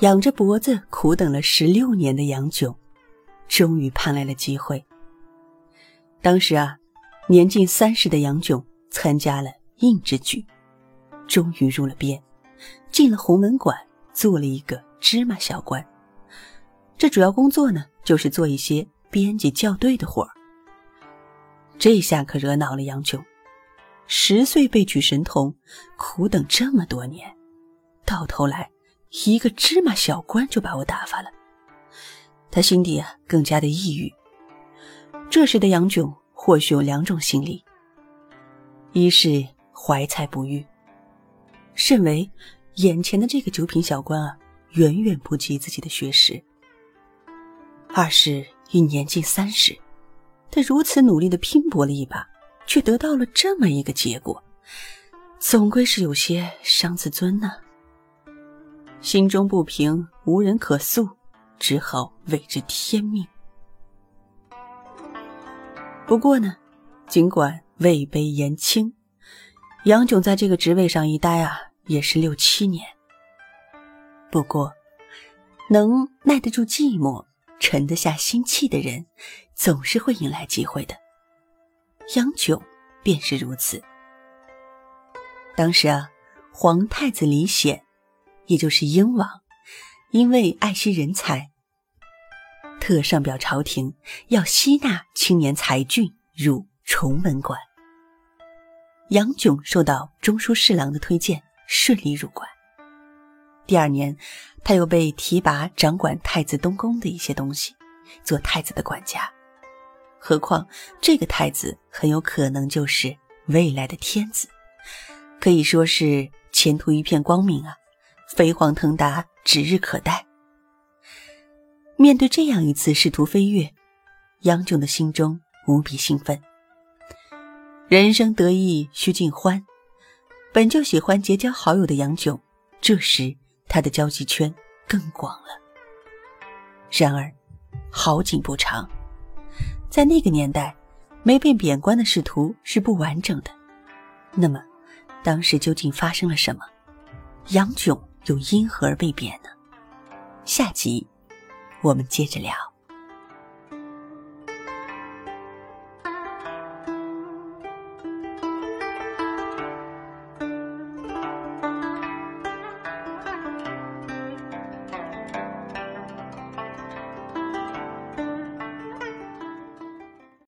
仰着脖子苦等了十六年的杨炯，终于盼来了机会。当时啊，年近三十的杨炯参加了应制举，终于入了编，进了弘文馆，做了一个芝麻小官。这主要工作呢，就是做一些编辑校对的活儿。这下可惹恼了杨炯，十岁被举神童，苦等这么多年，到头来一个芝麻小官就把我打发了，他心底啊更加的抑郁。这时的杨炯或许有两种心理：一是怀才不遇，认为眼前的这个九品小官啊远远不及自己的学识；二是已年近三十。他如此努力的拼搏了一把，却得到了这么一个结果，总归是有些伤自尊呢。心中不平，无人可诉，只好委之天命。不过呢，尽管位卑言轻，杨炯在这个职位上一待啊，也是六七年。不过，能耐得住寂寞。沉得下心气的人，总是会迎来机会的。杨炯便是如此。当时啊，皇太子李显，也就是英王，因为爱惜人才，特上表朝廷要吸纳青年才俊入崇文馆。杨炯受到中书侍郎的推荐，顺利入馆。第二年，他又被提拔掌管太子东宫的一些东西，做太子的管家。何况这个太子很有可能就是未来的天子，可以说是前途一片光明啊，飞黄腾达指日可待。面对这样一次仕途飞跃，杨炯的心中无比兴奋。人生得意须尽欢，本就喜欢结交好友的杨炯，这时。他的交际圈更广了。然而，好景不长，在那个年代，没被贬官的仕途是不完整的。那么，当时究竟发生了什么？杨炯又因何而被贬呢？下集，我们接着聊。